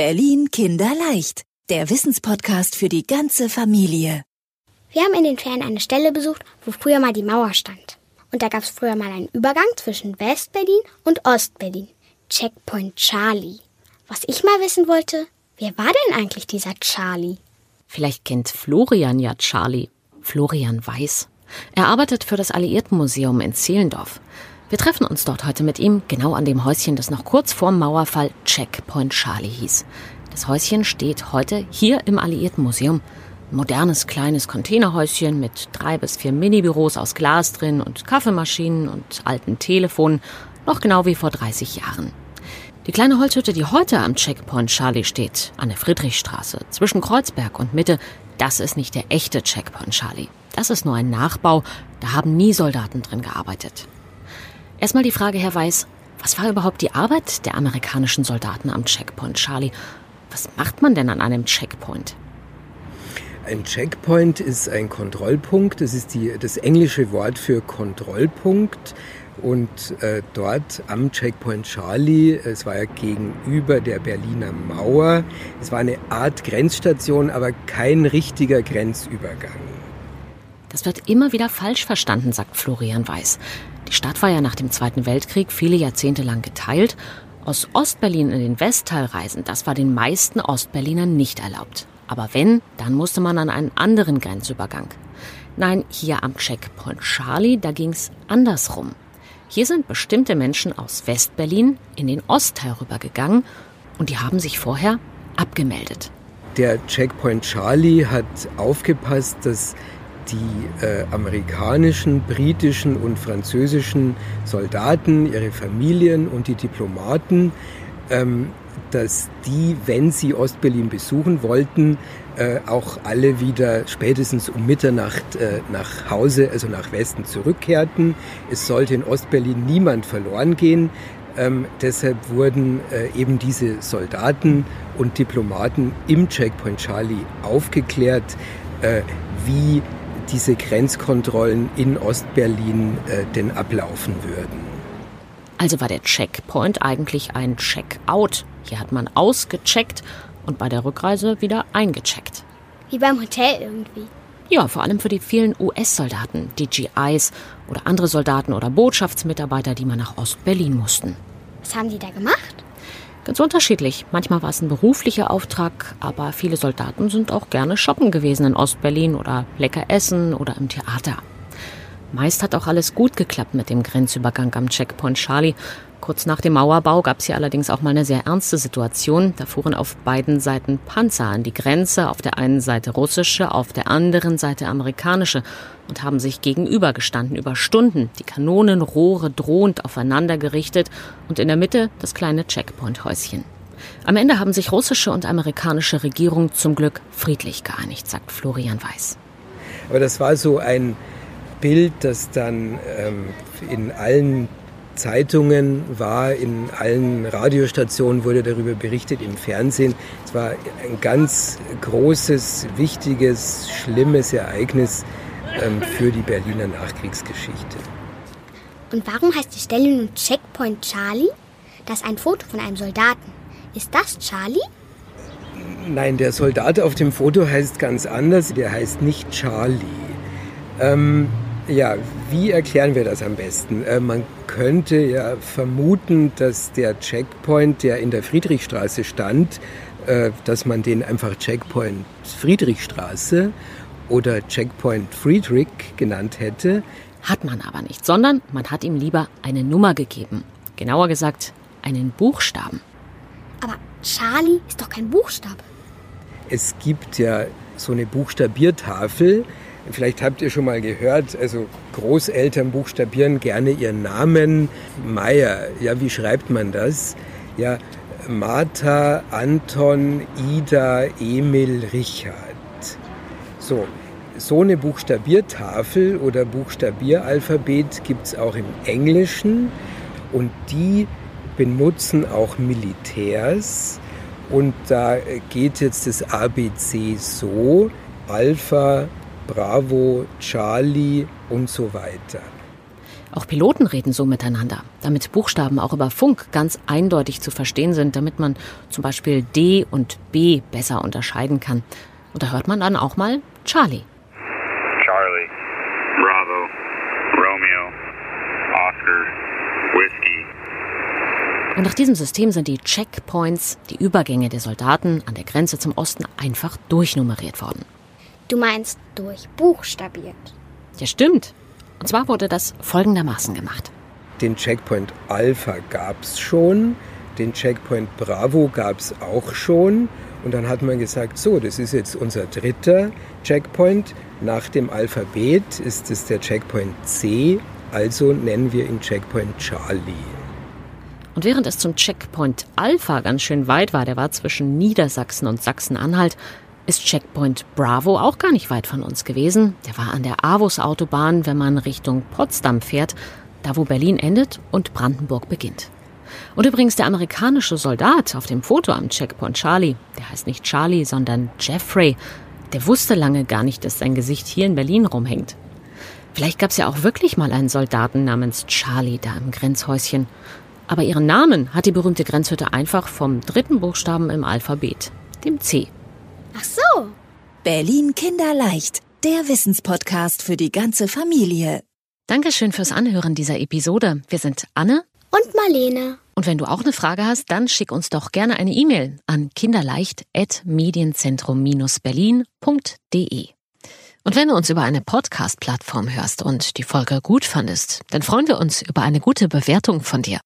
Berlin Kinderleicht, der Wissenspodcast für die ganze Familie. Wir haben in den Ferien eine Stelle besucht, wo früher mal die Mauer stand. Und da gab es früher mal einen Übergang zwischen West-Berlin und Ost-Berlin. Checkpoint Charlie. Was ich mal wissen wollte, wer war denn eigentlich dieser Charlie? Vielleicht kennt Florian ja Charlie. Florian Weiß. Er arbeitet für das Alliiertenmuseum in Zehlendorf. Wir treffen uns dort heute mit ihm, genau an dem Häuschen, das noch kurz vorm Mauerfall Checkpoint Charlie hieß. Das Häuschen steht heute hier im Alliiertenmuseum. Modernes kleines Containerhäuschen mit drei bis vier Minibüros aus Glas drin und Kaffeemaschinen und alten Telefonen, noch genau wie vor 30 Jahren. Die kleine Holzhütte, die heute am Checkpoint Charlie steht, an der Friedrichstraße, zwischen Kreuzberg und Mitte, das ist nicht der echte Checkpoint Charlie. Das ist nur ein Nachbau, da haben nie Soldaten drin gearbeitet. Erstmal die Frage, Herr Weiß, was war überhaupt die Arbeit der amerikanischen Soldaten am Checkpoint Charlie? Was macht man denn an einem Checkpoint? Ein Checkpoint ist ein Kontrollpunkt. Das ist die, das englische Wort für Kontrollpunkt. Und äh, dort am Checkpoint Charlie, es war ja gegenüber der Berliner Mauer, es war eine Art Grenzstation, aber kein richtiger Grenzübergang. Das wird immer wieder falsch verstanden, sagt Florian Weiß. Die Stadt war ja nach dem Zweiten Weltkrieg viele Jahrzehnte lang geteilt. Aus Ostberlin in den Westteil reisen, das war den meisten Ostberlinern nicht erlaubt. Aber wenn, dann musste man an einen anderen Grenzübergang. Nein, hier am Checkpoint Charlie, da ging's andersrum. Hier sind bestimmte Menschen aus Westberlin in den Ostteil rübergegangen und die haben sich vorher abgemeldet. Der Checkpoint Charlie hat aufgepasst, dass die äh, amerikanischen, britischen und französischen Soldaten, ihre Familien und die Diplomaten, ähm, dass die, wenn sie Ostberlin besuchen wollten, äh, auch alle wieder spätestens um Mitternacht äh, nach Hause, also nach Westen zurückkehrten. Es sollte in Ostberlin niemand verloren gehen. Ähm, deshalb wurden äh, eben diese Soldaten und Diplomaten im Checkpoint Charlie aufgeklärt, äh, wie diese Grenzkontrollen in Ostberlin äh, denn ablaufen würden. Also war der Checkpoint eigentlich ein Checkout. Hier hat man ausgecheckt und bei der Rückreise wieder eingecheckt. Wie beim Hotel irgendwie. Ja, vor allem für die vielen US-Soldaten, die GIs oder andere Soldaten oder Botschaftsmitarbeiter, die mal nach Ostberlin mussten. Was haben die da gemacht? Ganz unterschiedlich. Manchmal war es ein beruflicher Auftrag, aber viele Soldaten sind auch gerne shoppen gewesen in Ostberlin oder lecker essen oder im Theater. Meist hat auch alles gut geklappt mit dem Grenzübergang am Checkpoint Charlie. Kurz nach dem Mauerbau gab es hier allerdings auch mal eine sehr ernste Situation. Da fuhren auf beiden Seiten Panzer an die Grenze, auf der einen Seite russische, auf der anderen Seite amerikanische und haben sich gegenübergestanden über Stunden, die Kanonenrohre drohend aufeinander gerichtet und in der Mitte das kleine Checkpoint-Häuschen. Am Ende haben sich russische und amerikanische Regierungen zum Glück friedlich geeinigt, sagt Florian Weiß. Aber das war so ein Bild, das dann ähm, in allen Zeitungen war, in allen Radiostationen wurde darüber berichtet, im Fernsehen. Es war ein ganz großes, wichtiges, schlimmes Ereignis ähm, für die Berliner Nachkriegsgeschichte. Und warum heißt die Stelle nun Checkpoint Charlie? Das ist ein Foto von einem Soldaten. Ist das Charlie? Nein, der Soldat auf dem Foto heißt ganz anders. Der heißt nicht Charlie. Ähm, ja, wie erklären wir das am besten? Äh, man könnte ja vermuten, dass der Checkpoint, der in der Friedrichstraße stand, äh, dass man den einfach Checkpoint Friedrichstraße oder Checkpoint Friedrich genannt hätte. Hat man aber nicht, sondern man hat ihm lieber eine Nummer gegeben. Genauer gesagt, einen Buchstaben. Aber Charlie ist doch kein Buchstabe. Es gibt ja so eine Buchstabiertafel, Vielleicht habt ihr schon mal gehört, also Großeltern buchstabieren gerne ihren Namen. Meier, ja, wie schreibt man das? Ja, Martha, Anton, Ida, Emil, Richard. So, so eine Buchstabiertafel oder Buchstabieralphabet gibt es auch im Englischen und die benutzen auch Militärs. Und da geht jetzt das ABC so, Alpha, Bravo, Charlie und so weiter. Auch Piloten reden so miteinander, damit Buchstaben auch über Funk ganz eindeutig zu verstehen sind, damit man zum Beispiel D und B besser unterscheiden kann. Und da hört man dann auch mal Charlie. Charlie, Bravo, Romeo, Oscar, Whiskey. Und nach diesem System sind die Checkpoints, die Übergänge der Soldaten an der Grenze zum Osten, einfach durchnummeriert worden. Du meinst durchbuchstabiert. Ja, stimmt. Und zwar wurde das folgendermaßen gemacht. Den Checkpoint Alpha gab es schon, den Checkpoint Bravo gab es auch schon. Und dann hat man gesagt, so, das ist jetzt unser dritter Checkpoint. Nach dem Alphabet ist es der Checkpoint C, also nennen wir ihn Checkpoint Charlie. Und während es zum Checkpoint Alpha ganz schön weit war, der war zwischen Niedersachsen und Sachsen-Anhalt, ist Checkpoint Bravo auch gar nicht weit von uns gewesen. Der war an der Avus-Autobahn, wenn man Richtung Potsdam fährt, da wo Berlin endet und Brandenburg beginnt. Und übrigens der amerikanische Soldat auf dem Foto am Checkpoint Charlie, der heißt nicht Charlie, sondern Jeffrey, der wusste lange gar nicht, dass sein Gesicht hier in Berlin rumhängt. Vielleicht gab es ja auch wirklich mal einen Soldaten namens Charlie da im Grenzhäuschen. Aber ihren Namen hat die berühmte Grenzhütte einfach vom dritten Buchstaben im Alphabet, dem C. Berlin Kinderleicht, der Wissenspodcast für die ganze Familie. Dankeschön fürs Anhören dieser Episode. Wir sind Anne Und Marlene. und wenn du auch eine Frage hast, dann schick uns doch gerne eine E-Mail an kinderleicht.medienzentrum-berlin.de. Und wenn du uns über eine Podcast-Plattform hörst und die Folge gut fandest, dann freuen wir uns über eine gute Bewertung von dir.